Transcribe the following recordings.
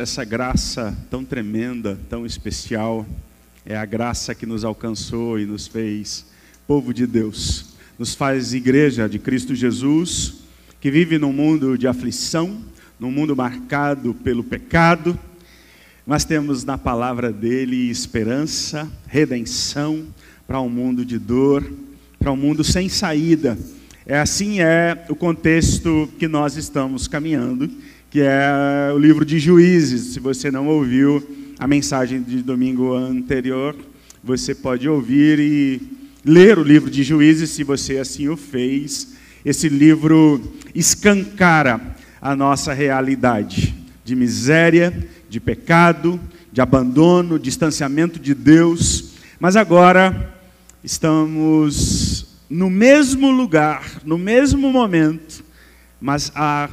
essa graça tão tremenda, tão especial, é a graça que nos alcançou e nos fez povo de Deus. Nos faz igreja de Cristo Jesus, que vive num mundo de aflição, num mundo marcado pelo pecado, mas temos na palavra dele esperança, redenção para um mundo de dor, para um mundo sem saída. É assim é o contexto que nós estamos caminhando que é o livro de Juízes. Se você não ouviu a mensagem de domingo anterior, você pode ouvir e ler o livro de Juízes, se você assim o fez. Esse livro escancara a nossa realidade de miséria, de pecado, de abandono, distanciamento de Deus. Mas agora estamos no mesmo lugar, no mesmo momento, mas há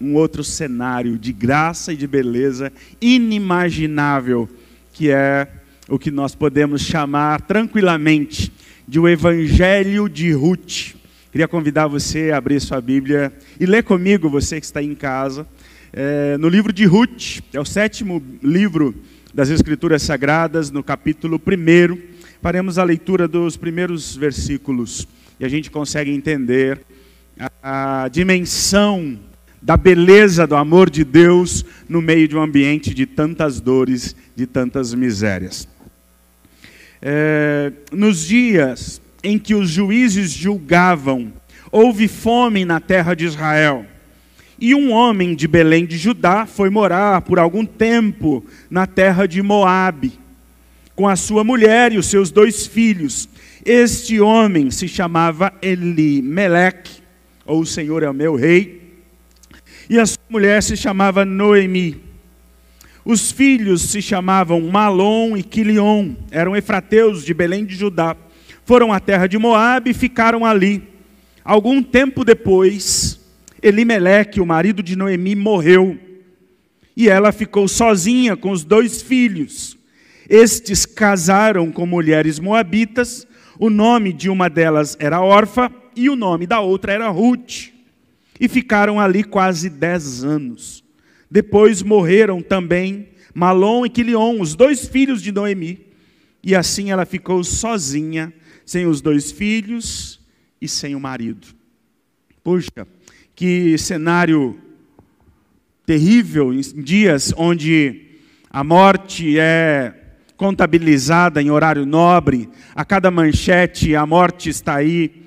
um outro cenário de graça e de beleza inimaginável, que é o que nós podemos chamar tranquilamente de o Evangelho de Ruth. Queria convidar você a abrir sua Bíblia e ler comigo, você que está em casa, é, no livro de Ruth, é o sétimo livro das Escrituras Sagradas, no capítulo 1. Faremos a leitura dos primeiros versículos e a gente consegue entender a, a dimensão da beleza do amor de Deus no meio de um ambiente de tantas dores, de tantas misérias. É, nos dias em que os juízes julgavam, houve fome na terra de Israel. E um homem de Belém de Judá foi morar por algum tempo na terra de Moabe, com a sua mulher e os seus dois filhos. Este homem se chamava Elimeleque, ou o Senhor é o meu rei, e a sua mulher se chamava Noemi. Os filhos se chamavam Malom e Quilion, eram efrateus de Belém de Judá. Foram à terra de Moabe e ficaram ali. Algum tempo depois, Elimeleque, o marido de Noemi, morreu. E ela ficou sozinha com os dois filhos. Estes casaram com mulheres moabitas. O nome de uma delas era Orfa e o nome da outra era Ruth e ficaram ali quase dez anos. Depois morreram também Malom e Quilion, os dois filhos de Noemi, e assim ela ficou sozinha, sem os dois filhos e sem o marido. Puxa, que cenário terrível em dias onde a morte é contabilizada em horário nobre, a cada manchete a morte está aí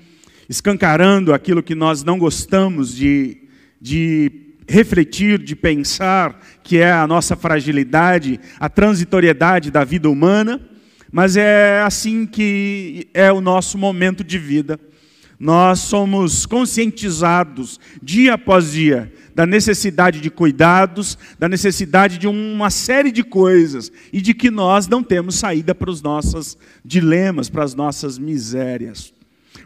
escancarando aquilo que nós não gostamos de, de refletir, de pensar, que é a nossa fragilidade, a transitoriedade da vida humana, mas é assim que é o nosso momento de vida. Nós somos conscientizados dia após dia da necessidade de cuidados, da necessidade de uma série de coisas e de que nós não temos saída para os nossos dilemas, para as nossas misérias.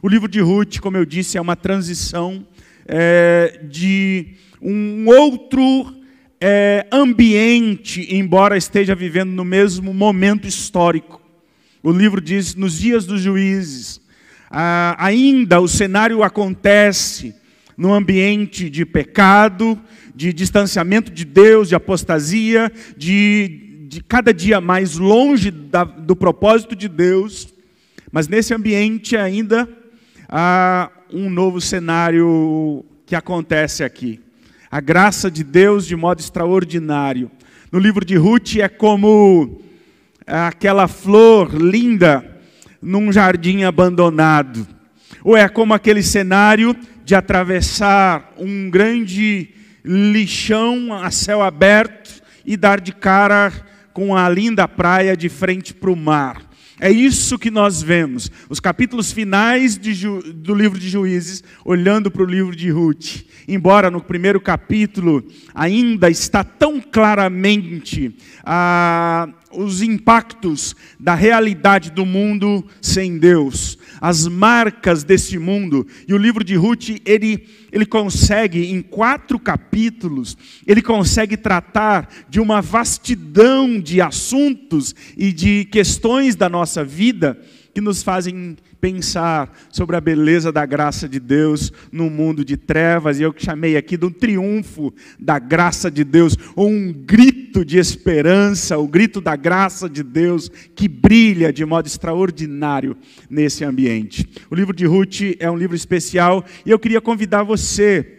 O livro de Ruth, como eu disse, é uma transição é, de um outro é, ambiente, embora esteja vivendo no mesmo momento histórico. O livro diz: nos dias dos juízes, ah, ainda o cenário acontece num ambiente de pecado, de distanciamento de Deus, de apostasia, de, de cada dia mais longe da, do propósito de Deus, mas nesse ambiente ainda há um novo cenário que acontece aqui. A graça de Deus de modo extraordinário. No livro de Ruth é como aquela flor linda num jardim abandonado. Ou é como aquele cenário de atravessar um grande lixão a céu aberto e dar de cara com a linda praia de frente para o mar. É isso que nós vemos. Os capítulos finais do livro de Juízes, olhando para o livro de Ruth. Embora no primeiro capítulo ainda está tão claramente ah, os impactos da realidade do mundo sem Deus, as marcas desse mundo. E o livro de Ruth, ele, ele consegue, em quatro capítulos, ele consegue tratar de uma vastidão de assuntos e de questões da nossa vida que nos fazem pensar sobre a beleza da graça de Deus no mundo de trevas, e eu que chamei aqui de um triunfo da graça de Deus, ou um grito de esperança, o grito da graça de Deus que brilha de modo extraordinário nesse ambiente. O livro de Ruth é um livro especial e eu queria convidar você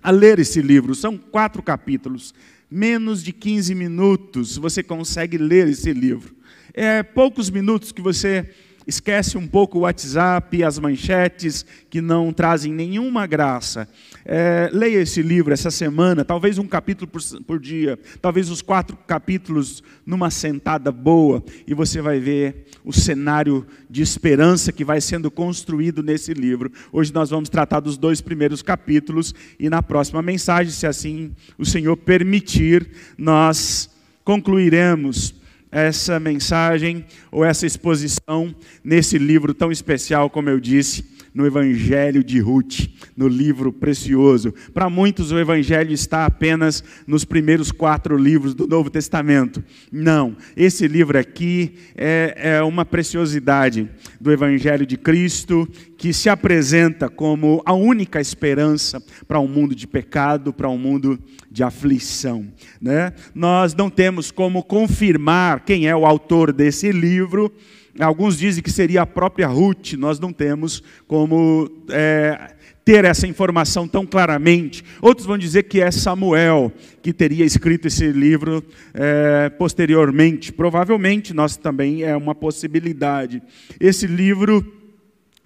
a ler esse livro. São quatro capítulos, menos de 15 minutos você consegue ler esse livro. É poucos minutos que você esquece um pouco o WhatsApp, as manchetes que não trazem nenhuma graça. É, leia esse livro essa semana, talvez um capítulo por, por dia, talvez os quatro capítulos numa sentada boa, e você vai ver o cenário de esperança que vai sendo construído nesse livro. Hoje nós vamos tratar dos dois primeiros capítulos, e na próxima mensagem, se assim o Senhor permitir, nós concluiremos essa mensagem ou essa exposição nesse livro tão especial, como eu disse, no Evangelho de Ruth, no livro precioso. Para muitos, o Evangelho está apenas nos primeiros quatro livros do Novo Testamento. Não, esse livro aqui é, é uma preciosidade do Evangelho de Cristo que se apresenta como a única esperança para um mundo de pecado, para um mundo de aflição. Né? Nós não temos como confirmar quem é o autor desse livro. Alguns dizem que seria a própria Ruth, nós não temos como é, ter essa informação tão claramente. Outros vão dizer que é Samuel que teria escrito esse livro é, posteriormente. Provavelmente, nós também é uma possibilidade. Esse livro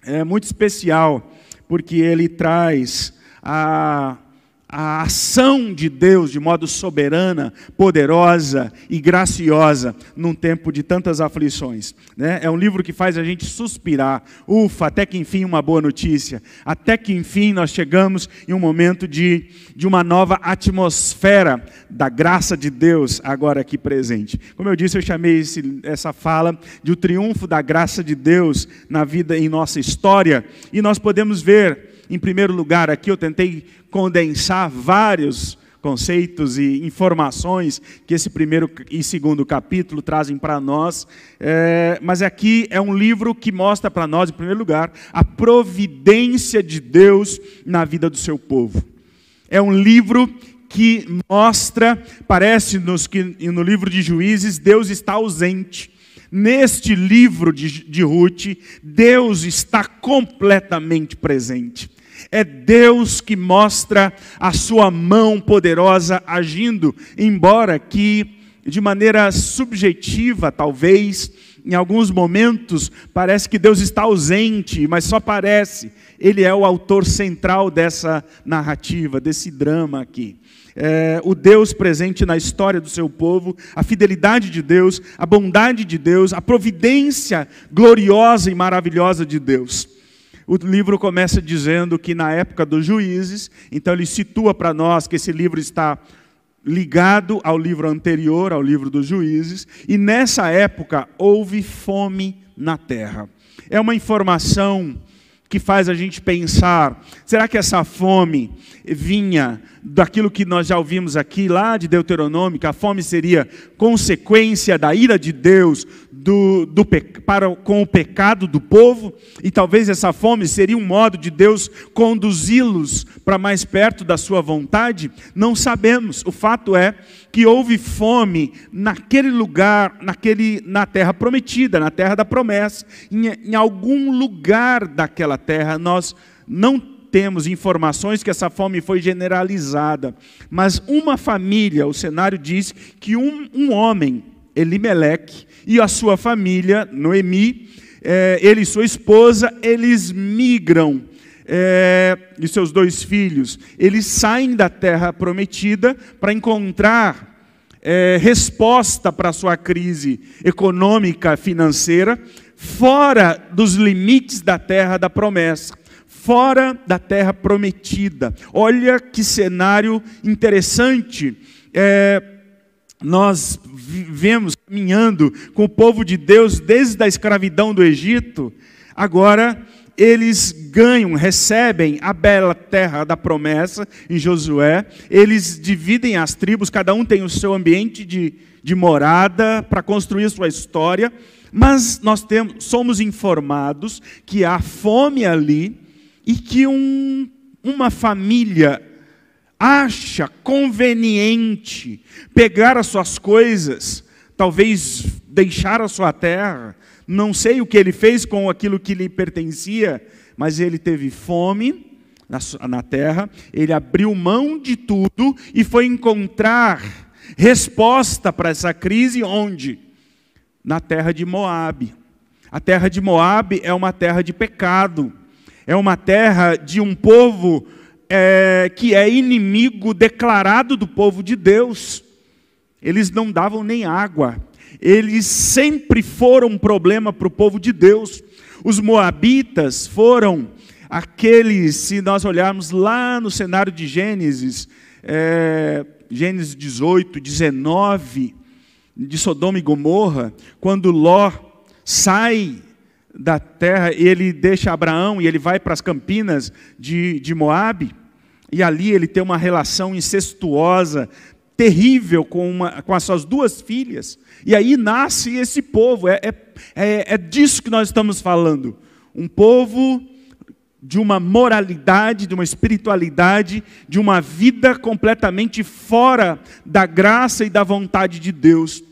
é muito especial, porque ele traz a a ação de Deus de modo soberana, poderosa e graciosa num tempo de tantas aflições. Né? É um livro que faz a gente suspirar. Ufa, até que enfim uma boa notícia. Até que enfim nós chegamos em um momento de, de uma nova atmosfera da graça de Deus agora aqui presente. Como eu disse, eu chamei esse, essa fala de o triunfo da graça de Deus na vida, em nossa história. E nós podemos ver em primeiro lugar, aqui eu tentei condensar vários conceitos e informações que esse primeiro e segundo capítulo trazem para nós, é, mas aqui é um livro que mostra para nós, em primeiro lugar, a providência de Deus na vida do seu povo. É um livro que mostra, parece-nos que no livro de Juízes, Deus está ausente. Neste livro de, de Ruth, Deus está completamente presente. É Deus que mostra a sua mão poderosa agindo, embora que de maneira subjetiva, talvez, em alguns momentos, parece que Deus está ausente, mas só parece. Ele é o autor central dessa narrativa, desse drama aqui é, o Deus presente na história do seu povo, a fidelidade de Deus, a bondade de Deus, a providência gloriosa e maravilhosa de Deus. O livro começa dizendo que na época dos juízes, então ele situa para nós que esse livro está ligado ao livro anterior, ao livro dos juízes, e nessa época houve fome na terra. É uma informação que faz a gente pensar: será que essa fome vinha daquilo que nós já ouvimos aqui, lá de Deuteronômio, que a fome seria consequência da ira de Deus do, do, para, com o pecado do povo, e talvez essa fome seria um modo de Deus conduzi-los para mais perto da sua vontade? Não sabemos. O fato é que houve fome naquele lugar, naquele, na terra prometida, na terra da promessa. Em, em algum lugar daquela terra nós não temos informações que essa fome foi generalizada, mas uma família, o cenário diz que um, um homem, Elimeleque, e a sua família, Noemi, é, ele e sua esposa, eles migram é, e seus dois filhos, eles saem da terra prometida para encontrar é, resposta para a sua crise econômica, financeira, fora dos limites da terra da promessa fora da terra prometida. Olha que cenário interessante. É, nós vivemos caminhando com o povo de Deus desde a escravidão do Egito, agora eles ganham, recebem a bela terra da promessa em Josué, eles dividem as tribos, cada um tem o seu ambiente de, de morada para construir sua história, mas nós temos, somos informados que há fome ali e que um, uma família acha conveniente pegar as suas coisas, talvez deixar a sua terra, não sei o que ele fez com aquilo que lhe pertencia, mas ele teve fome na, terra, ele abriu mão de tudo e foi encontrar resposta para essa crise onde? Na terra de Moabe. A terra de Moabe é uma terra de pecado, é uma terra de um povo é, que é inimigo declarado do povo de Deus. Eles não davam nem água, eles sempre foram um problema para o povo de Deus. Os moabitas foram aqueles, se nós olharmos lá no cenário de Gênesis, é, Gênesis 18, 19, de Sodoma e Gomorra, quando Ló sai da terra, ele deixa Abraão e ele vai para as campinas de, de Moabe, e ali ele tem uma relação incestuosa, terrível com, uma, com as suas duas filhas. E aí nasce esse povo, é, é, é, é disso que nós estamos falando. Um povo de uma moralidade, de uma espiritualidade, de uma vida completamente fora da graça e da vontade de Deus.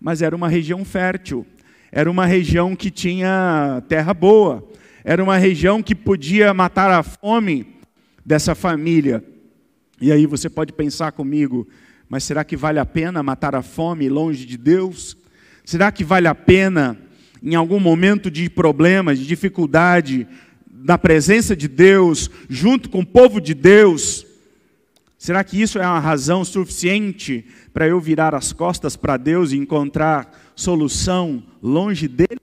Mas era uma região fértil, era uma região que tinha terra boa, era uma região que podia matar a fome dessa família. E aí você pode pensar comigo, mas será que vale a pena matar a fome longe de Deus? Será que vale a pena, em algum momento de problema, de dificuldade, na presença de Deus, junto com o povo de Deus, será que isso é uma razão suficiente para eu virar as costas para Deus e encontrar solução longe dele?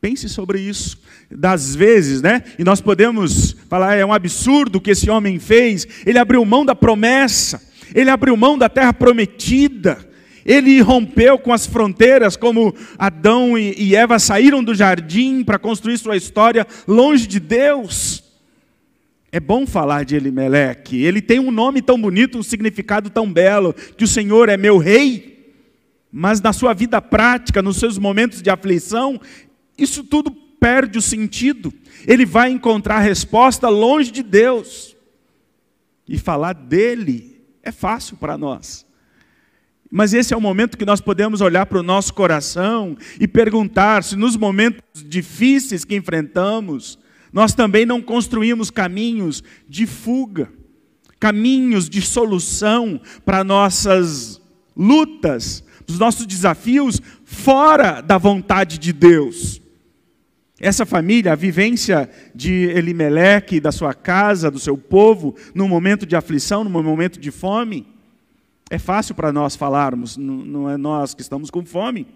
Pense sobre isso. Das vezes, né? E nós podemos falar, é um absurdo o que esse homem fez. Ele abriu mão da promessa. Ele abriu mão da terra prometida. Ele rompeu com as fronteiras, como Adão e Eva saíram do jardim para construir sua história longe de Deus. É bom falar de Elimeleque. Ele tem um nome tão bonito, um significado tão belo, que o Senhor é meu rei. Mas na sua vida prática, nos seus momentos de aflição, isso tudo perde o sentido. Ele vai encontrar resposta longe de Deus. E falar dele é fácil para nós. Mas esse é o momento que nós podemos olhar para o nosso coração e perguntar se nos momentos difíceis que enfrentamos, nós também não construímos caminhos de fuga, caminhos de solução para nossas lutas, os nossos desafios fora da vontade de Deus. Essa família, a vivência de Elimeleque, da sua casa, do seu povo, num momento de aflição, num momento de fome, é fácil para nós falarmos, não é nós que estamos com fome,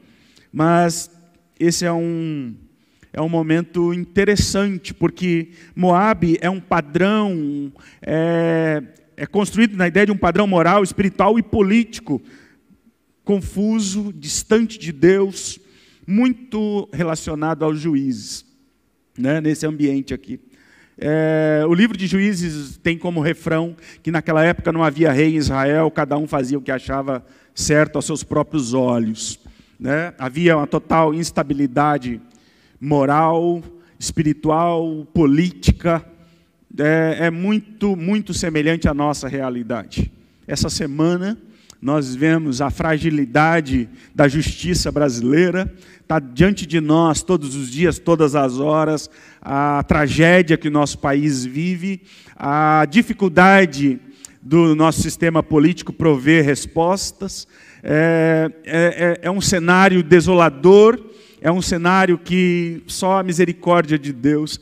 mas esse é um, é um momento interessante, porque Moab é um padrão, é, é construído na ideia de um padrão moral, espiritual e político, confuso, distante de Deus, muito relacionado aos juízes, né, nesse ambiente aqui. É, o livro de Juízes tem como refrão que naquela época não havia rei em Israel, cada um fazia o que achava certo aos seus próprios olhos. Né? Havia uma total instabilidade moral, espiritual, política. É, é muito, muito semelhante à nossa realidade. Essa semana nós vemos a fragilidade da justiça brasileira, está diante de nós todos os dias, todas as horas, a tragédia que o nosso país vive, a dificuldade do nosso sistema político prover respostas. É, é, é, é um cenário desolador, é um cenário que só a misericórdia de Deus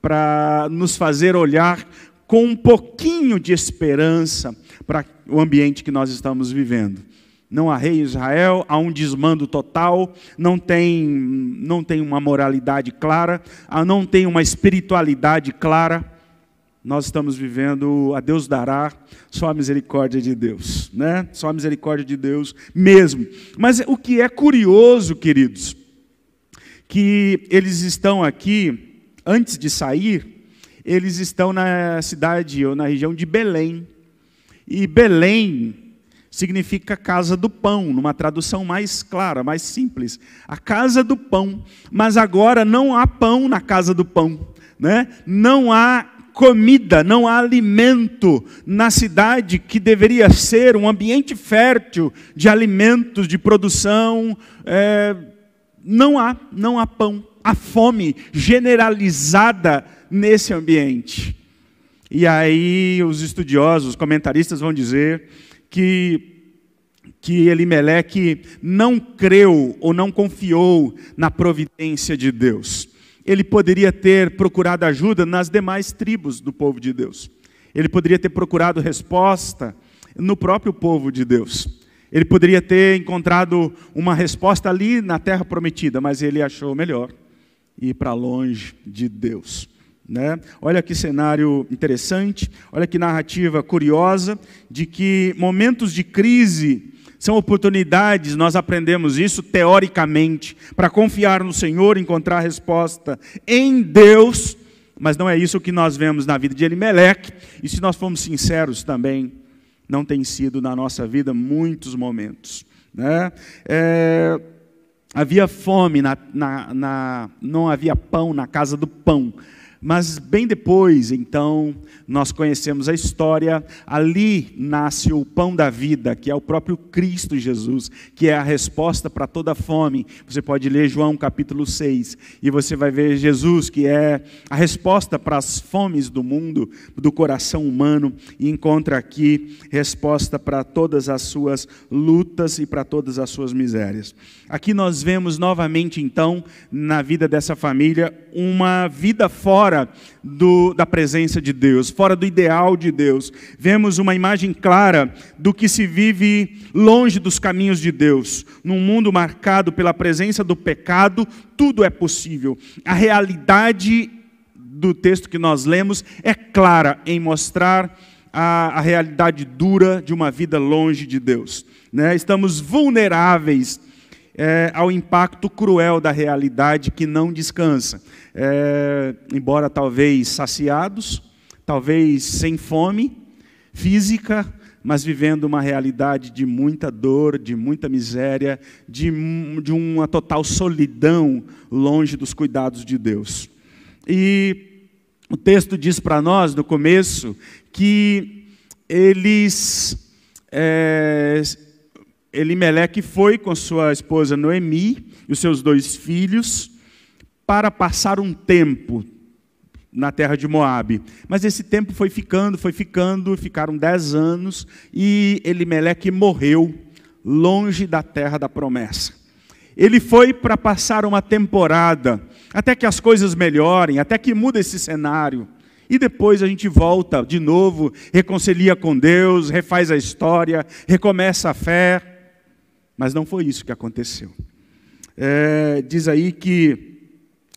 para nos fazer olhar com um pouquinho de esperança para o ambiente que nós estamos vivendo. Não há rei em Israel, há um desmando total, não tem, não tem uma moralidade clara, não tem uma espiritualidade clara. Nós estamos vivendo, a Deus dará, só a misericórdia de Deus, né? Só a misericórdia de Deus mesmo. Mas o que é curioso, queridos, que eles estão aqui antes de sair, eles estão na cidade ou na região de Belém. E Belém significa casa do pão, numa tradução mais clara, mais simples. A casa do pão. Mas agora não há pão na casa do pão. Né? Não há comida, não há alimento na cidade que deveria ser um ambiente fértil de alimentos, de produção. É, não há, não há pão. Há fome generalizada nesse ambiente. E aí os estudiosos, os comentaristas vão dizer que que Elimeleque não creu ou não confiou na providência de Deus. Ele poderia ter procurado ajuda nas demais tribos do povo de Deus. Ele poderia ter procurado resposta no próprio povo de Deus. Ele poderia ter encontrado uma resposta ali na terra prometida, mas ele achou melhor ir para longe de Deus. Né? Olha que cenário interessante, olha que narrativa curiosa de que momentos de crise são oportunidades, nós aprendemos isso teoricamente, para confiar no Senhor, encontrar resposta em Deus, mas não é isso que nós vemos na vida de Elimeleque, e se nós formos sinceros também, não tem sido na nossa vida muitos momentos. Né? É, havia fome, na, na, na, não havia pão na casa do pão, mas bem depois, então, nós conhecemos a história, ali nasce o pão da vida, que é o próprio Cristo Jesus, que é a resposta para toda fome. Você pode ler João capítulo 6, e você vai ver Jesus, que é a resposta para as fomes do mundo, do coração humano, e encontra aqui resposta para todas as suas lutas e para todas as suas misérias. Aqui nós vemos novamente, então, na vida dessa família, uma vida fora do, da presença de Deus, fora do ideal de Deus. Vemos uma imagem clara do que se vive longe dos caminhos de Deus. Num mundo marcado pela presença do pecado, tudo é possível. A realidade do texto que nós lemos é clara em mostrar a, a realidade dura de uma vida longe de Deus. Né? Estamos vulneráveis é, ao impacto cruel da realidade que não descansa. É, embora talvez saciados, talvez sem fome física, mas vivendo uma realidade de muita dor, de muita miséria, de, de uma total solidão longe dos cuidados de Deus. E o texto diz para nós, no começo, que eles é, Elimeleque foi com sua esposa Noemi e os seus dois filhos para passar um tempo na terra de Moabe. Mas esse tempo foi ficando, foi ficando, ficaram dez anos e Elimeleque morreu longe da terra da promessa. Ele foi para passar uma temporada, até que as coisas melhorem, até que muda esse cenário. E depois a gente volta de novo, reconcilia com Deus, refaz a história, recomeça a fé. Mas não foi isso que aconteceu. É, diz aí que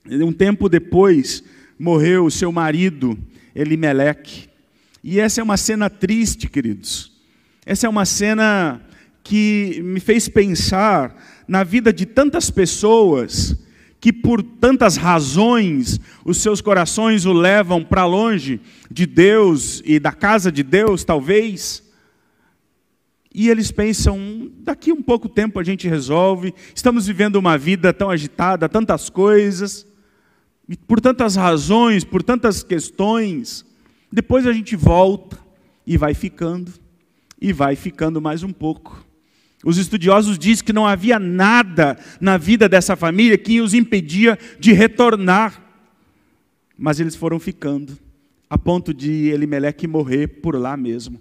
um tempo depois morreu o seu marido, Elimeleque. E essa é uma cena triste, queridos. Essa é uma cena que me fez pensar na vida de tantas pessoas que por tantas razões os seus corações o levam para longe de Deus e da casa de Deus, talvez. E eles pensam, daqui um pouco tempo a gente resolve, estamos vivendo uma vida tão agitada, tantas coisas, por tantas razões, por tantas questões, depois a gente volta e vai ficando, e vai ficando mais um pouco. Os estudiosos dizem que não havia nada na vida dessa família que os impedia de retornar, mas eles foram ficando, a ponto de Elimeleque morrer por lá mesmo.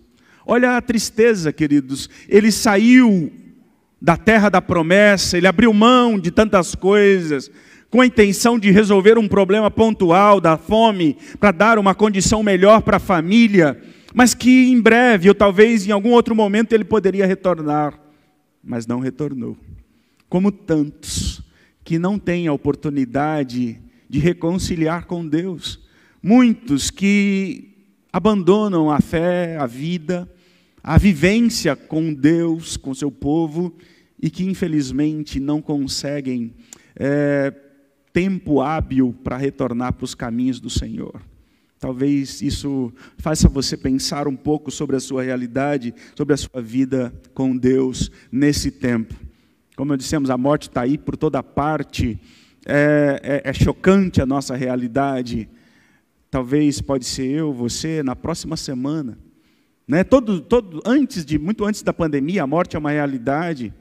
Olha a tristeza, queridos. Ele saiu da terra da promessa, ele abriu mão de tantas coisas, com a intenção de resolver um problema pontual da fome, para dar uma condição melhor para a família, mas que em breve, ou talvez em algum outro momento, ele poderia retornar, mas não retornou. Como tantos que não têm a oportunidade de reconciliar com Deus, muitos que abandonam a fé, a vida, a vivência com Deus, com seu povo, e que infelizmente não conseguem é, tempo hábil para retornar para os caminhos do Senhor. Talvez isso faça você pensar um pouco sobre a sua realidade, sobre a sua vida com Deus nesse tempo. Como eu dissemos, a morte está aí por toda parte, é, é, é chocante a nossa realidade. Talvez pode ser eu, você, na próxima semana. Né? Todo, todo, antes de, muito antes da pandemia, a morte é uma realidade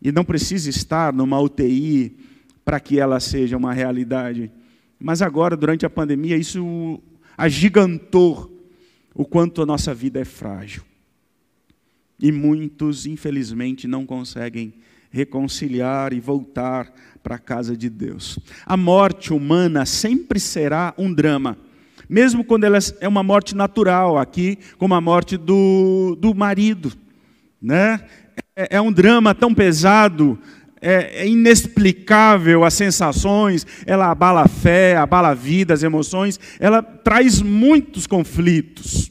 e não precisa estar numa UTI para que ela seja uma realidade. Mas agora, durante a pandemia, isso agigantou o quanto a nossa vida é frágil. E muitos, infelizmente, não conseguem reconciliar e voltar para a casa de Deus. A morte humana sempre será um drama, mesmo quando ela é uma morte natural, aqui, como a morte do, do marido. Né? É, é um drama tão pesado é, é, inexplicável as sensações, ela abala a fé, abala a vida, as emoções, ela traz muitos conflitos.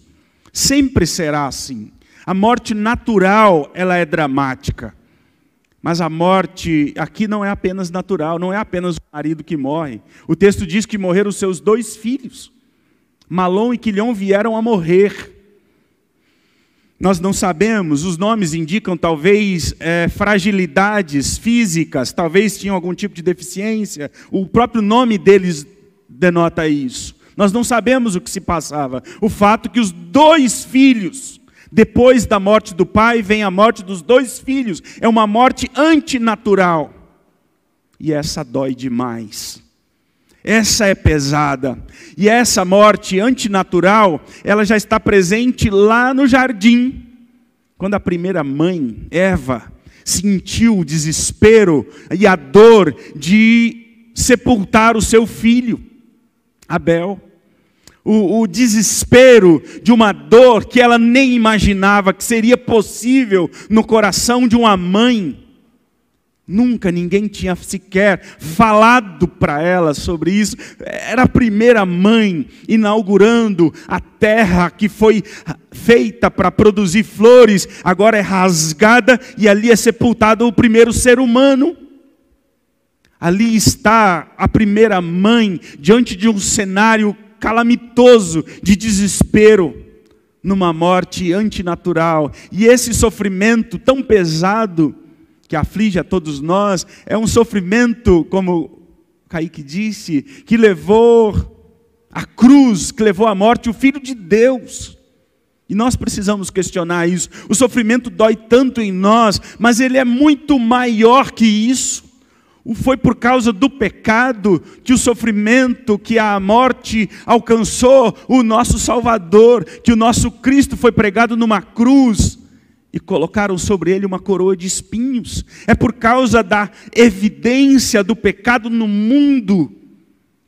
Sempre será assim. A morte natural, ela é dramática. Mas a morte aqui não é apenas natural, não é apenas o marido que morre. O texto diz que morreram os seus dois filhos. Malom e Quilhão vieram a morrer. Nós não sabemos, os nomes indicam talvez é, fragilidades físicas, talvez tinham algum tipo de deficiência, o próprio nome deles denota isso. Nós não sabemos o que se passava. O fato que os dois filhos, depois da morte do pai, vem a morte dos dois filhos, é uma morte antinatural. E essa dói demais. Essa é pesada. E essa morte antinatural, ela já está presente lá no jardim. Quando a primeira mãe, Eva, sentiu o desespero e a dor de sepultar o seu filho, Abel. O, o, desespero de uma dor que ela nem imaginava que seria possível no coração de uma mãe. Nunca ninguém tinha sequer falado para ela sobre isso. Era a primeira mãe inaugurando a terra que foi feita para produzir flores, agora é rasgada e ali é sepultado o primeiro ser humano. Ali está a primeira mãe diante de um cenário calamitoso de desespero, numa morte antinatural. E esse sofrimento tão pesado que aflige a todos nós, é um sofrimento, como Kaique disse, que levou a cruz, que levou à morte o Filho de Deus. E nós precisamos questionar isso. O sofrimento dói tanto em nós, mas ele é muito maior que isso. Foi por causa do pecado que o sofrimento, que a morte alcançou o nosso Salvador, que o nosso Cristo foi pregado numa cruz e colocaram sobre ele uma coroa de espinhos. É por causa da evidência do pecado no mundo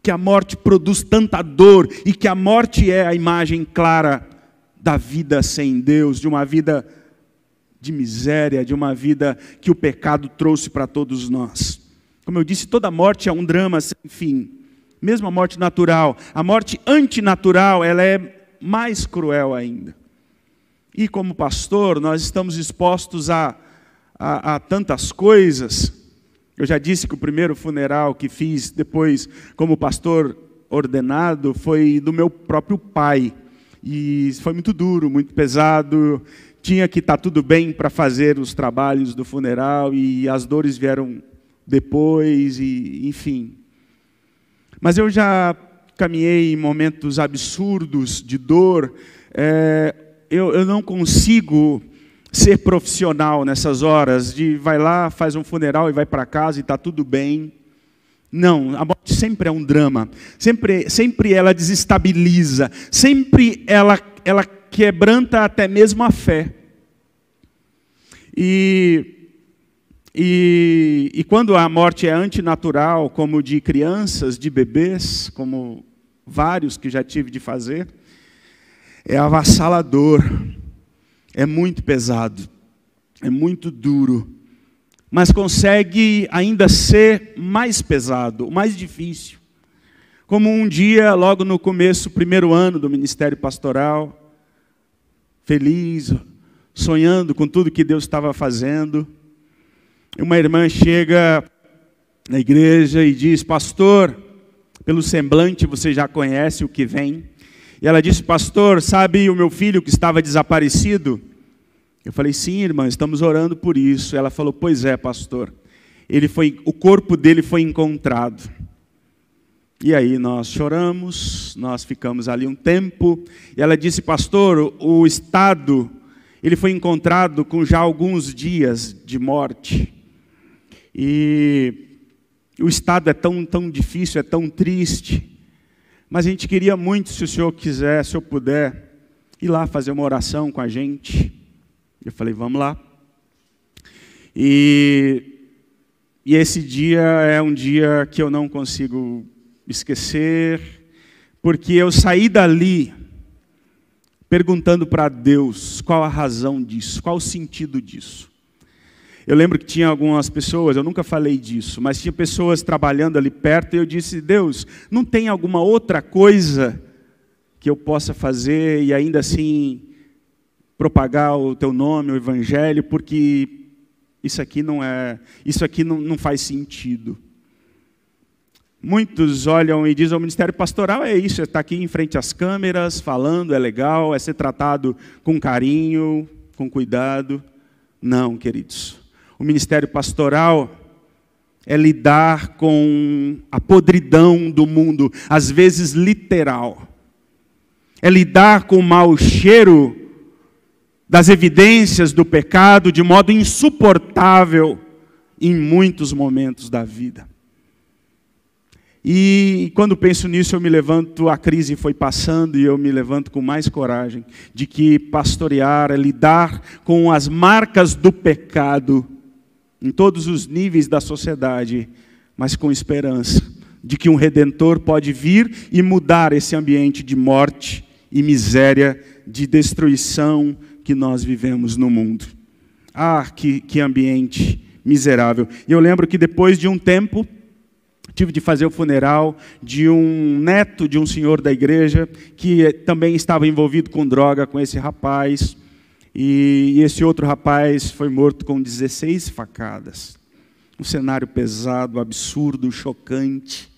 que a morte produz tanta dor e que a morte é a imagem clara da vida sem Deus, de uma vida de miséria, de uma vida que o pecado trouxe para todos nós. Como eu disse, toda morte é um drama sem fim. Mesmo a morte natural, a morte antinatural, ela é mais cruel ainda. E como pastor, nós estamos expostos a, a, a tantas coisas. Eu já disse que o primeiro funeral que fiz depois, como pastor ordenado, foi do meu próprio pai. E foi muito duro, muito pesado. Tinha que estar tudo bem para fazer os trabalhos do funeral e as dores vieram depois, e enfim. Mas eu já caminhei em momentos absurdos de dor. É, eu, eu não consigo ser profissional nessas horas de vai lá, faz um funeral e vai para casa e está tudo bem. Não, a morte sempre é um drama, sempre, sempre ela desestabiliza, sempre ela, ela quebranta até mesmo a fé. E, e, e quando a morte é antinatural, como de crianças, de bebês, como vários que já tive de fazer, é avassalador, é muito pesado, é muito duro, mas consegue ainda ser mais pesado, mais difícil. Como um dia, logo no começo, primeiro ano do ministério pastoral, feliz, sonhando com tudo que Deus estava fazendo, uma irmã chega na igreja e diz: Pastor, pelo semblante você já conhece o que vem. E ela disse: Pastor, sabe o meu filho que estava desaparecido? Eu falei: Sim, irmã, estamos orando por isso. Ela falou: Pois é, pastor. Ele foi, o corpo dele foi encontrado. E aí nós choramos, nós ficamos ali um tempo. E ela disse: Pastor, o estado ele foi encontrado com já alguns dias de morte. E o estado é tão, tão difícil, é tão triste. Mas a gente queria muito, se o senhor quiser, se eu puder, ir lá fazer uma oração com a gente. Eu falei, vamos lá. E, e esse dia é um dia que eu não consigo esquecer, porque eu saí dali perguntando para Deus qual a razão disso, qual o sentido disso. Eu lembro que tinha algumas pessoas, eu nunca falei disso, mas tinha pessoas trabalhando ali perto e eu disse: Deus, não tem alguma outra coisa que eu possa fazer e ainda assim propagar o teu nome, o evangelho, porque isso aqui não é, isso aqui não, não faz sentido. Muitos olham e dizem: o ministério pastoral é isso, é estar aqui em frente às câmeras, falando, é legal, é ser tratado com carinho, com cuidado. Não, queridos. O ministério pastoral é lidar com a podridão do mundo, às vezes literal. É lidar com o mau cheiro das evidências do pecado de modo insuportável em muitos momentos da vida. E quando penso nisso, eu me levanto, a crise foi passando e eu me levanto com mais coragem de que pastorear é lidar com as marcas do pecado em todos os níveis da sociedade, mas com esperança de que um redentor pode vir e mudar esse ambiente de morte e miséria, de destruição que nós vivemos no mundo. Ah, que, que ambiente miserável. E eu lembro que depois de um tempo, tive de fazer o funeral de um neto de um senhor da igreja que também estava envolvido com droga com esse rapaz. E esse outro rapaz foi morto com 16 facadas. Um cenário pesado, absurdo, chocante,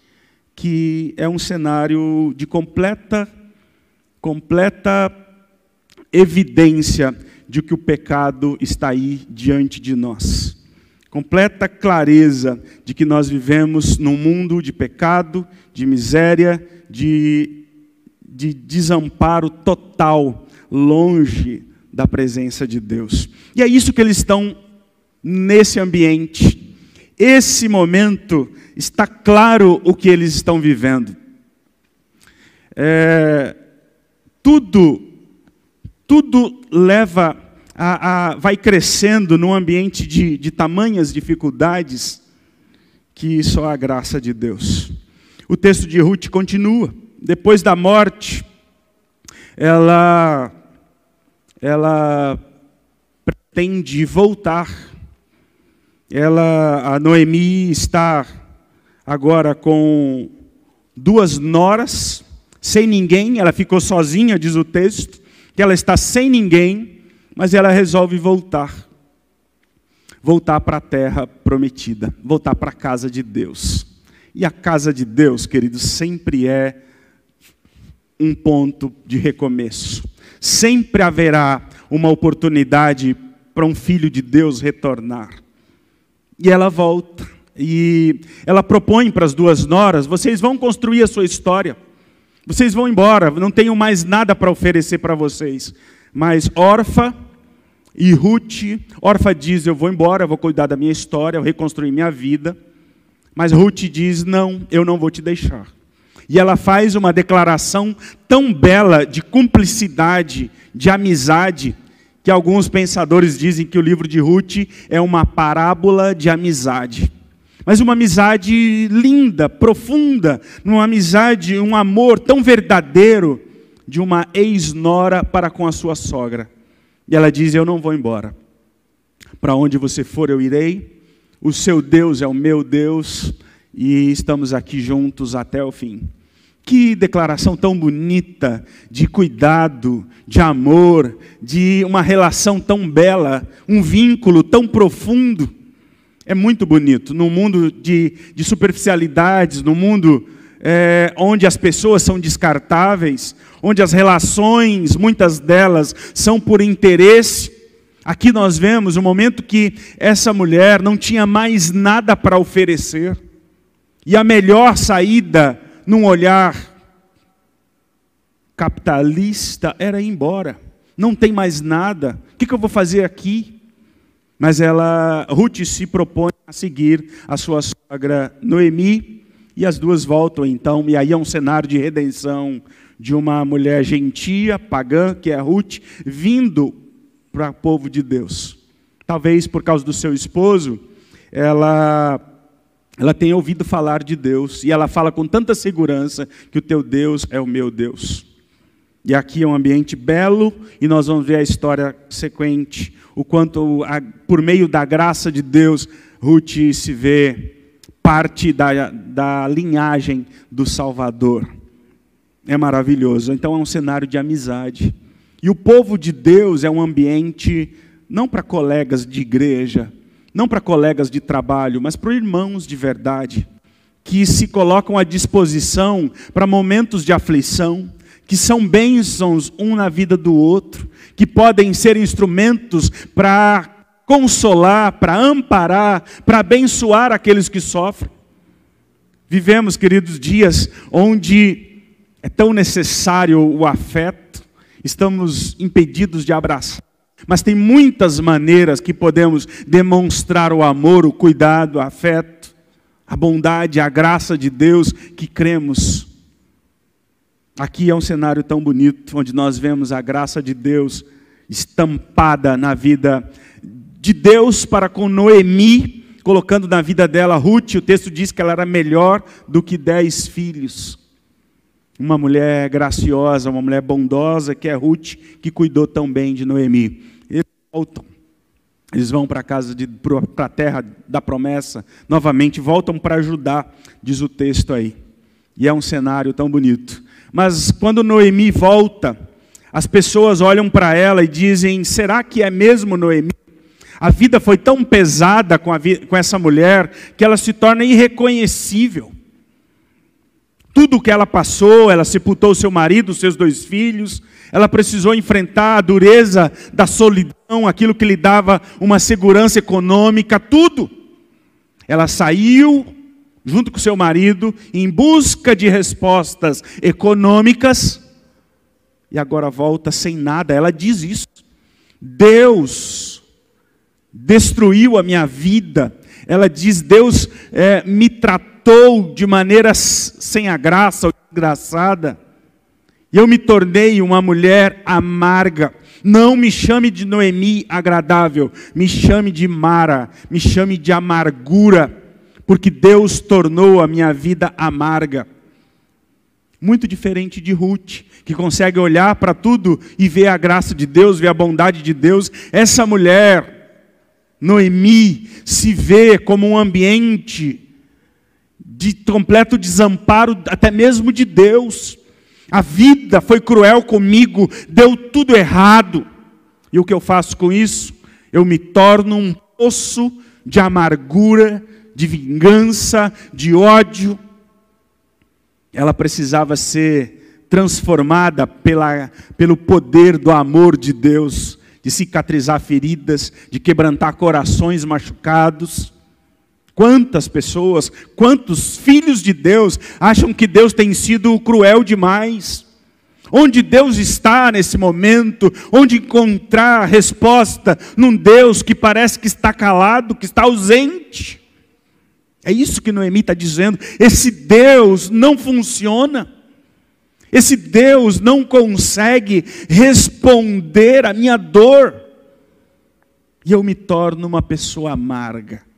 que é um cenário de completa completa evidência de que o pecado está aí diante de nós. Completa clareza de que nós vivemos num mundo de pecado, de miséria, de, de desamparo total, longe da presença de Deus. E é isso que eles estão nesse ambiente. Esse momento está claro o que eles estão vivendo. É, tudo, tudo leva a, a, vai crescendo num ambiente de, de tamanhas dificuldades que só a graça de Deus. O texto de Ruth continua. Depois da morte, ela ela pretende voltar. Ela, a Noemi está agora com duas noras, sem ninguém, ela ficou sozinha, diz o texto, que ela está sem ninguém, mas ela resolve voltar. Voltar para a terra prometida, voltar para a casa de Deus. E a casa de Deus, queridos, sempre é um ponto de recomeço. Sempre haverá uma oportunidade para um filho de Deus retornar. E ela volta. E ela propõe para as duas noras: vocês vão construir a sua história. Vocês vão embora, não tenho mais nada para oferecer para vocês. Mas Orfa e Ruth, Orfa diz: Eu vou embora, eu vou cuidar da minha história, eu reconstruir minha vida. Mas Ruth diz: Não, eu não vou te deixar. E ela faz uma declaração tão bela de cumplicidade, de amizade, que alguns pensadores dizem que o livro de Ruth é uma parábola de amizade. Mas uma amizade linda, profunda, uma amizade, um amor tão verdadeiro de uma ex-nora para com a sua sogra. E ela diz: Eu não vou embora. Para onde você for, eu irei. O seu Deus é o meu Deus. E estamos aqui juntos até o fim. Que declaração tão bonita de cuidado, de amor, de uma relação tão bela, um vínculo tão profundo. É muito bonito. No mundo de, de superficialidades, no mundo é, onde as pessoas são descartáveis, onde as relações, muitas delas, são por interesse. Aqui nós vemos o momento que essa mulher não tinha mais nada para oferecer, e a melhor saída, num olhar capitalista, era ir embora. Não tem mais nada, o que, eu vou fazer aqui? Mas ela, Ruth se propõe a seguir a sua sogra Noemi, e as duas voltam então, e aí é um cenário de redenção de uma mulher gentia, pagã, que é Ruth, vindo para o povo de Deus. Talvez por causa do seu esposo, ela ela tenha ouvido falar de Deus e ela fala com tanta segurança que o teu Deus é o meu Deus. E aqui é um ambiente belo e nós vamos ver a história sequente o quanto, por meio da graça de Deus, Ruth se vê parte da, da linhagem do Salvador. É maravilhoso. Então é um cenário de amizade. E o povo de Deus é um ambiente não para colegas de igreja, não para colegas de trabalho, mas para irmãos de verdade, que se colocam à disposição para momentos de aflição, que são bênçãos um na vida do outro, que podem ser instrumentos para consolar, para amparar, para abençoar aqueles que sofrem. Vivemos, queridos, dias onde é tão necessário o afeto, estamos impedidos de abraçar. Mas tem muitas maneiras que podemos demonstrar o amor, o cuidado, o afeto, a bondade, a graça de Deus que cremos. Aqui é um cenário tão bonito, onde nós vemos a graça de Deus estampada na vida de Deus para com Noemi, colocando na vida dela Ruth. O texto diz que ela era melhor do que dez filhos. Uma mulher graciosa, uma mulher bondosa, que é Ruth, que cuidou tão bem de Noemi. Voltam. Eles vão para a casa, para a terra da promessa, novamente, voltam para ajudar, diz o texto aí. E é um cenário tão bonito. Mas quando Noemi volta, as pessoas olham para ela e dizem: será que é mesmo Noemi? A vida foi tão pesada com, com essa mulher que ela se torna irreconhecível. Tudo o que ela passou, ela sepultou seu marido, seus dois filhos, ela precisou enfrentar a dureza da solidão, aquilo que lhe dava uma segurança econômica, tudo. Ela saiu junto com seu marido, em busca de respostas econômicas, e agora volta sem nada. Ela diz isso. Deus destruiu a minha vida. Ela diz: Deus é, me tratou de maneira sem a graça ou desgraçada. E eu me tornei uma mulher amarga. Não me chame de Noemi agradável, me chame de Mara, me chame de amargura porque Deus tornou a minha vida amarga. Muito diferente de Ruth, que consegue olhar para tudo e ver a graça de Deus, ver a bondade de Deus. Essa mulher, Noemi, se vê como um ambiente de completo desamparo, até mesmo de Deus. A vida foi cruel comigo, deu tudo errado. E o que eu faço com isso? Eu me torno um poço de amargura, de vingança, de ódio. Ela precisava ser transformada pela, pelo poder do amor de Deus, de cicatrizar feridas, de quebrantar corações machucados. Quantas pessoas, quantos filhos de Deus acham que Deus tem sido cruel demais? Onde Deus está nesse momento, onde encontrar resposta num Deus que parece que está calado, que está ausente. É isso que Noemi está dizendo. Esse Deus não funciona. Esse Deus não consegue responder à minha dor. E eu me torno uma pessoa amarga.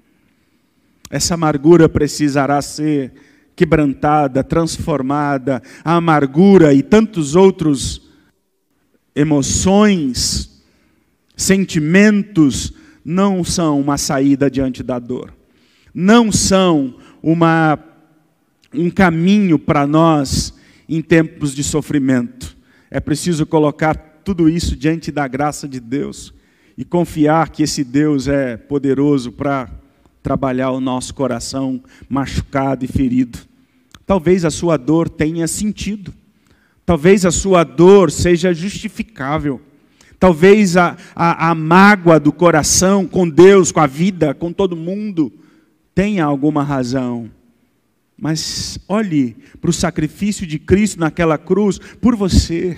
Essa amargura precisará ser quebrantada, transformada. A amargura e tantos outros emoções, sentimentos não são uma saída diante da dor não são uma, um caminho para nós em tempos de sofrimento. É preciso colocar tudo isso diante da graça de Deus e confiar que esse Deus é poderoso para trabalhar o nosso coração machucado e ferido. Talvez a sua dor tenha sentido, talvez a sua dor seja justificável, talvez a, a, a mágoa do coração com Deus, com a vida, com todo mundo, tenha alguma razão. Mas olhe para o sacrifício de Cristo naquela cruz por você.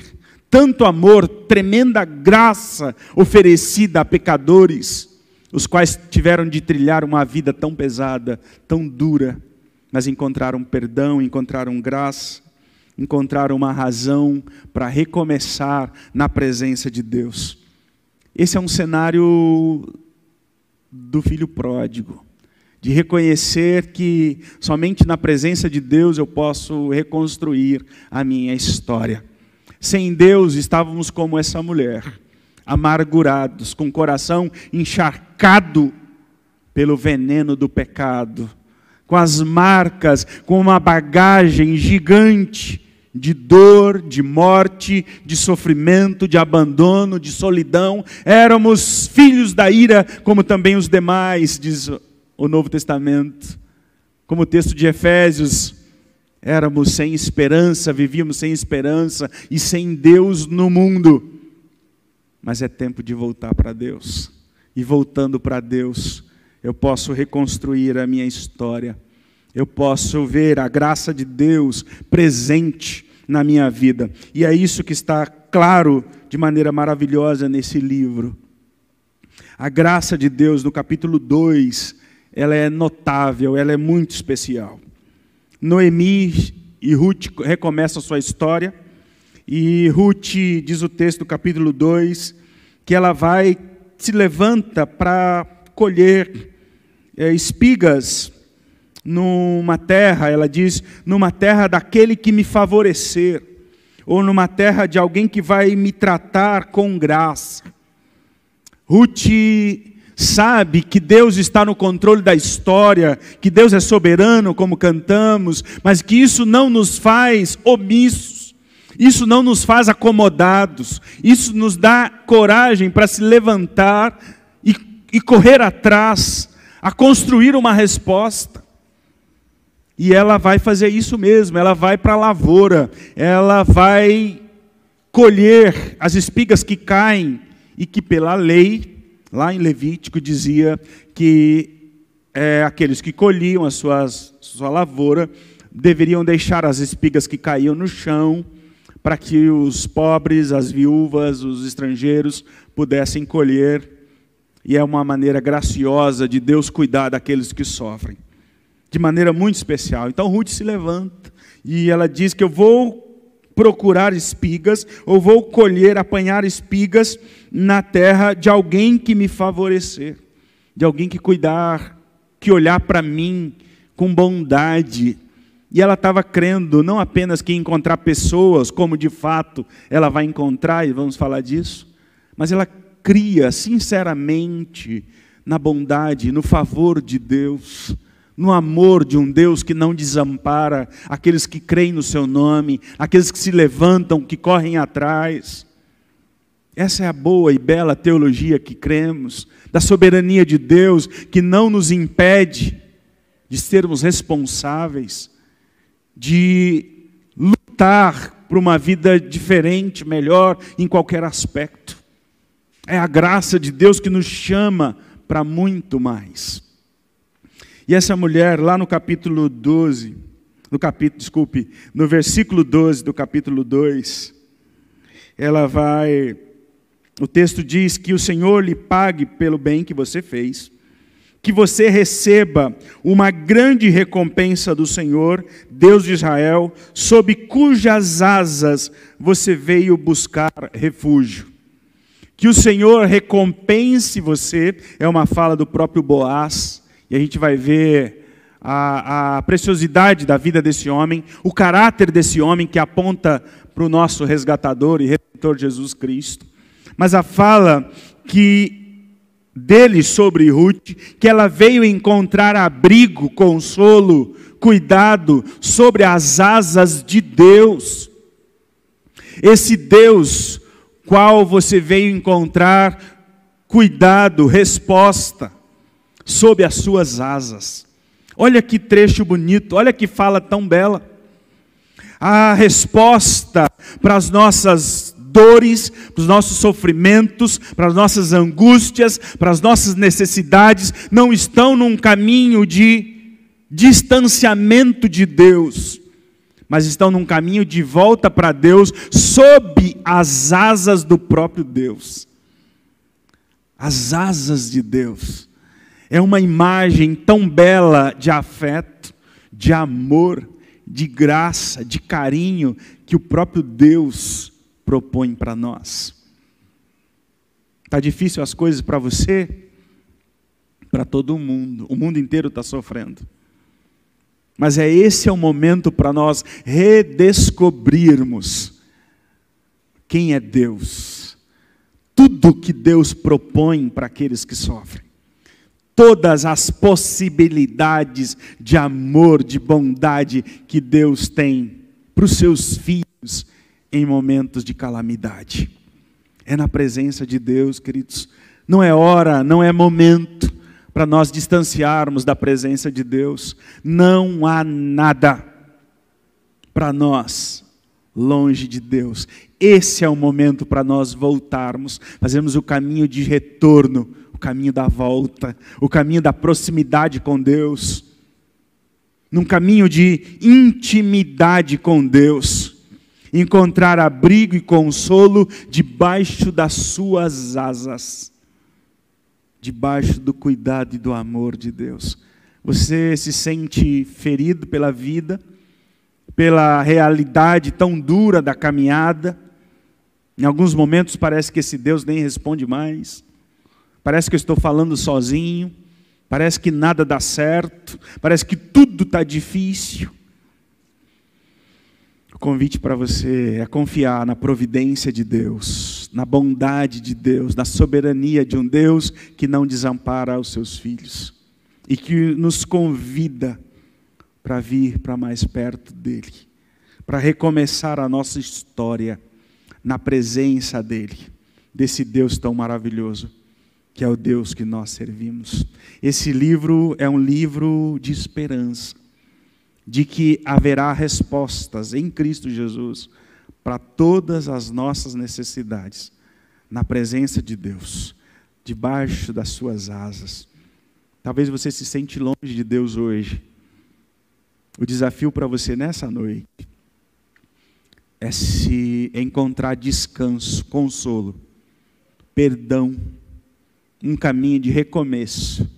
Tanto amor, tremenda graça oferecida a pecadores, os quais tiveram de trilhar uma vida tão pesada, tão dura, mas encontraram perdão, encontraram graça, encontraram uma razão para recomeçar na presença de Deus. Esse é um cenário do filho pródigo de reconhecer que somente na presença de Deus eu posso reconstruir a minha história. Sem Deus estávamos como essa mulher, amargurados, com o coração encharcado pelo veneno do pecado, com as marcas, com uma bagagem gigante de dor, de morte, de sofrimento, de abandono, de solidão. Éramos filhos da ira, como também os demais, diz o Novo Testamento. Como o texto de Efésios, éramos sem esperança, vivíamos sem esperança e sem Deus no mundo. Mas é tempo de voltar para Deus. E voltando para Deus, eu posso reconstruir a minha história. Eu posso ver a graça de Deus presente na minha vida. E é isso que está claro de maneira maravilhosa nesse livro. A graça de Deus, no capítulo 2, ela é notável, ela é muito especial. Noemi e Ruth recomeçam sua história, e Ruth, diz o texto do capítulo 2, que ela vai, se levanta para colher é, espigas numa terra, ela diz, numa terra daquele que me favorecer, ou numa terra de alguém que vai me tratar com graça. Ruth sabe que Deus está no controle da história, que Deus é soberano, como cantamos, mas que isso não nos faz omissos, isso não nos faz acomodados, isso nos dá coragem para se levantar e, e correr atrás, a construir uma resposta. E ela vai fazer isso mesmo, ela vai para a lavoura, ela vai colher as espigas que caem e que pela lei Lá em Levítico dizia que é, aqueles que colhiam a suas, sua lavoura deveriam deixar as espigas que caíam no chão para que os pobres, as viúvas, os estrangeiros pudessem colher. E é uma maneira graciosa de Deus cuidar daqueles que sofrem, de maneira muito especial. Então Ruth se levanta e ela diz que eu vou procurar espigas, ou vou colher, apanhar espigas na terra de alguém que me favorecer, de alguém que cuidar, que olhar para mim com bondade. E ela estava crendo não apenas que encontrar pessoas, como de fato ela vai encontrar, e vamos falar disso, mas ela cria sinceramente na bondade, no favor de Deus no amor de um Deus que não desampara aqueles que creem no seu nome, aqueles que se levantam, que correm atrás. Essa é a boa e bela teologia que cremos, da soberania de Deus, que não nos impede de sermos responsáveis, de lutar por uma vida diferente, melhor, em qualquer aspecto. É a graça de Deus que nos chama para muito mais. E essa mulher, lá no capítulo 12, no capítulo, desculpe, no versículo 12 do capítulo 2, ela vai. O texto diz que o Senhor lhe pague pelo bem que você fez, que você receba uma grande recompensa do Senhor, Deus de Israel, sob cujas asas você veio buscar refúgio. Que o Senhor recompense você, é uma fala do próprio Boaz e a gente vai ver a, a preciosidade da vida desse homem, o caráter desse homem que aponta para o nosso resgatador e redentor Jesus Cristo. Mas a fala que dele sobre Ruth, que ela veio encontrar abrigo, consolo, cuidado sobre as asas de Deus. Esse Deus qual você veio encontrar cuidado, resposta sob as suas asas. Olha que trecho bonito, olha que fala tão bela. A resposta para as nossas dores, para os nossos sofrimentos, para as nossas angústias, para as nossas necessidades, não estão num caminho de distanciamento de Deus, mas estão num caminho de volta para Deus, sob as asas do próprio Deus. As asas de Deus. É uma imagem tão bela de afeto, de amor, de graça, de carinho que o próprio Deus propõe para nós. Está difícil as coisas para você? Para todo mundo. O mundo inteiro está sofrendo. Mas é esse é o momento para nós redescobrirmos quem é Deus. Tudo que Deus propõe para aqueles que sofrem. Todas as possibilidades de amor, de bondade que Deus tem para os seus filhos em momentos de calamidade. É na presença de Deus, queridos. Não é hora, não é momento para nós distanciarmos da presença de Deus. Não há nada para nós longe de Deus. Esse é o momento para nós voltarmos, fazermos o caminho de retorno, o caminho da volta, o caminho da proximidade com Deus, num caminho de intimidade com Deus, encontrar abrigo e consolo debaixo das suas asas debaixo do cuidado e do amor de Deus. Você se sente ferido pela vida, pela realidade tão dura da caminhada. Em alguns momentos parece que esse Deus nem responde mais. Parece que eu estou falando sozinho. Parece que nada dá certo. Parece que tudo está difícil. O convite para você é confiar na providência de Deus, na bondade de Deus, na soberania de um Deus que não desampara os seus filhos e que nos convida para vir para mais perto dele, para recomeçar a nossa história na presença dele, desse Deus tão maravilhoso, que é o Deus que nós servimos. Esse livro é um livro de esperança de que haverá respostas em Cristo Jesus para todas as nossas necessidades, na presença de Deus, debaixo das suas asas. Talvez você se sente longe de Deus hoje. O desafio para você nessa noite é se encontrar descanso, consolo, perdão, um caminho de recomeço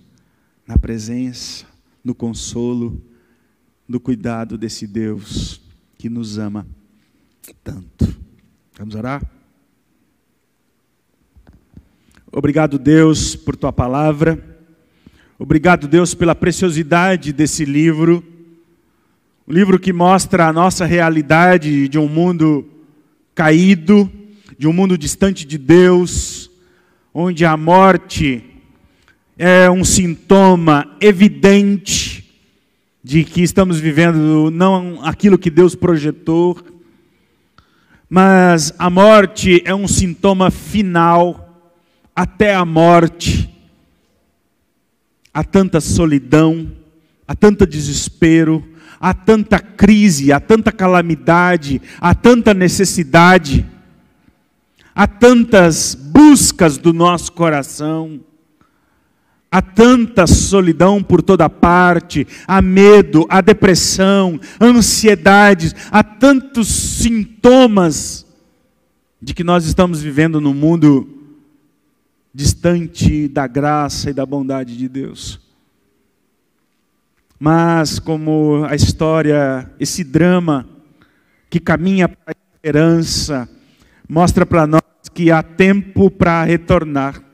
na presença, no consolo do cuidado desse Deus que nos ama tanto. Vamos orar? Obrigado, Deus, por tua palavra. Obrigado, Deus, pela preciosidade desse livro. Um livro que mostra a nossa realidade de um mundo caído, de um mundo distante de Deus, onde a morte é um sintoma evidente de que estamos vivendo não aquilo que Deus projetou, mas a morte é um sintoma final, até a morte. Há tanta solidão, há tanto desespero, há tanta crise, há tanta calamidade, há tanta necessidade, há tantas buscas do nosso coração. Há tanta solidão por toda parte, há medo, há depressão, ansiedades, há tantos sintomas de que nós estamos vivendo num mundo distante da graça e da bondade de Deus. Mas, como a história, esse drama que caminha para a esperança, mostra para nós que há tempo para retornar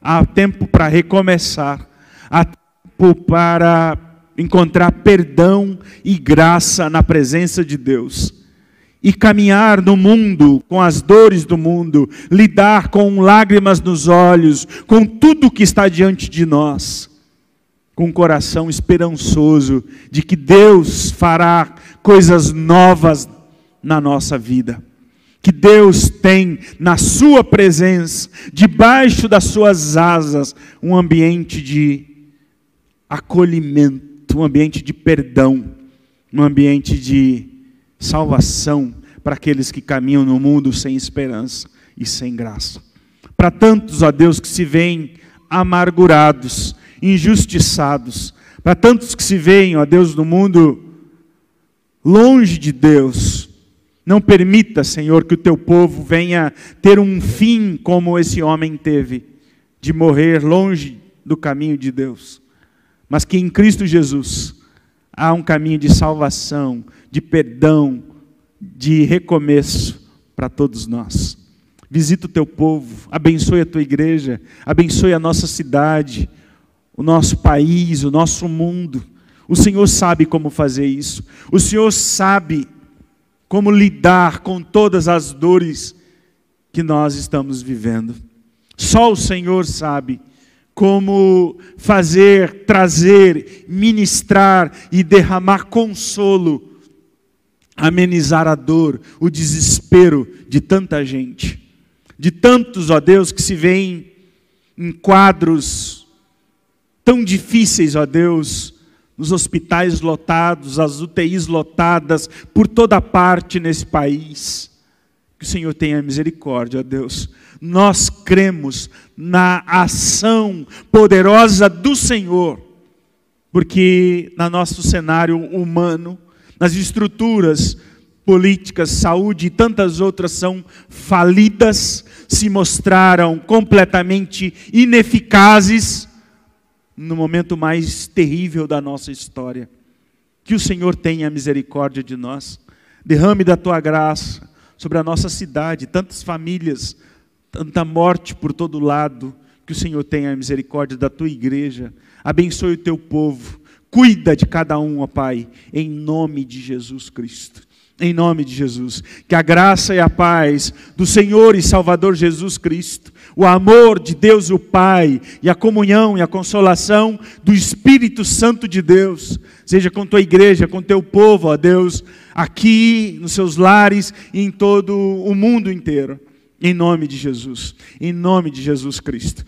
há tempo para recomeçar, há tempo para encontrar perdão e graça na presença de Deus. E caminhar no mundo, com as dores do mundo, lidar com lágrimas nos olhos, com tudo que está diante de nós, com um coração esperançoso de que Deus fará coisas novas na nossa vida que Deus tem na Sua presença, debaixo das Suas asas, um ambiente de acolhimento, um ambiente de perdão, um ambiente de salvação para aqueles que caminham no mundo sem esperança e sem graça. Para tantos, ó Deus, que se veem amargurados, injustiçados, para tantos que se veem, ó Deus, no mundo longe de Deus, não permita, Senhor, que o teu povo venha ter um fim como esse homem teve, de morrer longe do caminho de Deus, mas que em Cristo Jesus há um caminho de salvação, de perdão, de recomeço para todos nós. Visita o teu povo, abençoe a tua igreja, abençoe a nossa cidade, o nosso país, o nosso mundo. O Senhor sabe como fazer isso. O Senhor sabe como lidar com todas as dores que nós estamos vivendo. Só o Senhor sabe como fazer, trazer, ministrar e derramar consolo, amenizar a dor, o desespero de tanta gente, de tantos, ó Deus, que se veem em quadros tão difíceis, ó Deus, nos hospitais lotados, as UTIs lotadas, por toda parte nesse país. Que o Senhor tenha misericórdia, Deus. Nós cremos na ação poderosa do Senhor, porque no nosso cenário humano, nas estruturas políticas, saúde e tantas outras são falidas, se mostraram completamente ineficazes no momento mais terrível da nossa história. Que o Senhor tenha misericórdia de nós, derrame da tua graça sobre a nossa cidade, tantas famílias, tanta morte por todo lado. Que o Senhor tenha misericórdia da tua igreja, abençoe o teu povo, cuida de cada um, ó Pai, em nome de Jesus Cristo. Em nome de Jesus. Que a graça e a paz do Senhor e Salvador Jesus Cristo, o amor de Deus o Pai e a comunhão e a consolação do Espírito Santo de Deus, seja com tua igreja, com teu povo, ó Deus, aqui nos seus lares e em todo o mundo inteiro. Em nome de Jesus. Em nome de Jesus Cristo.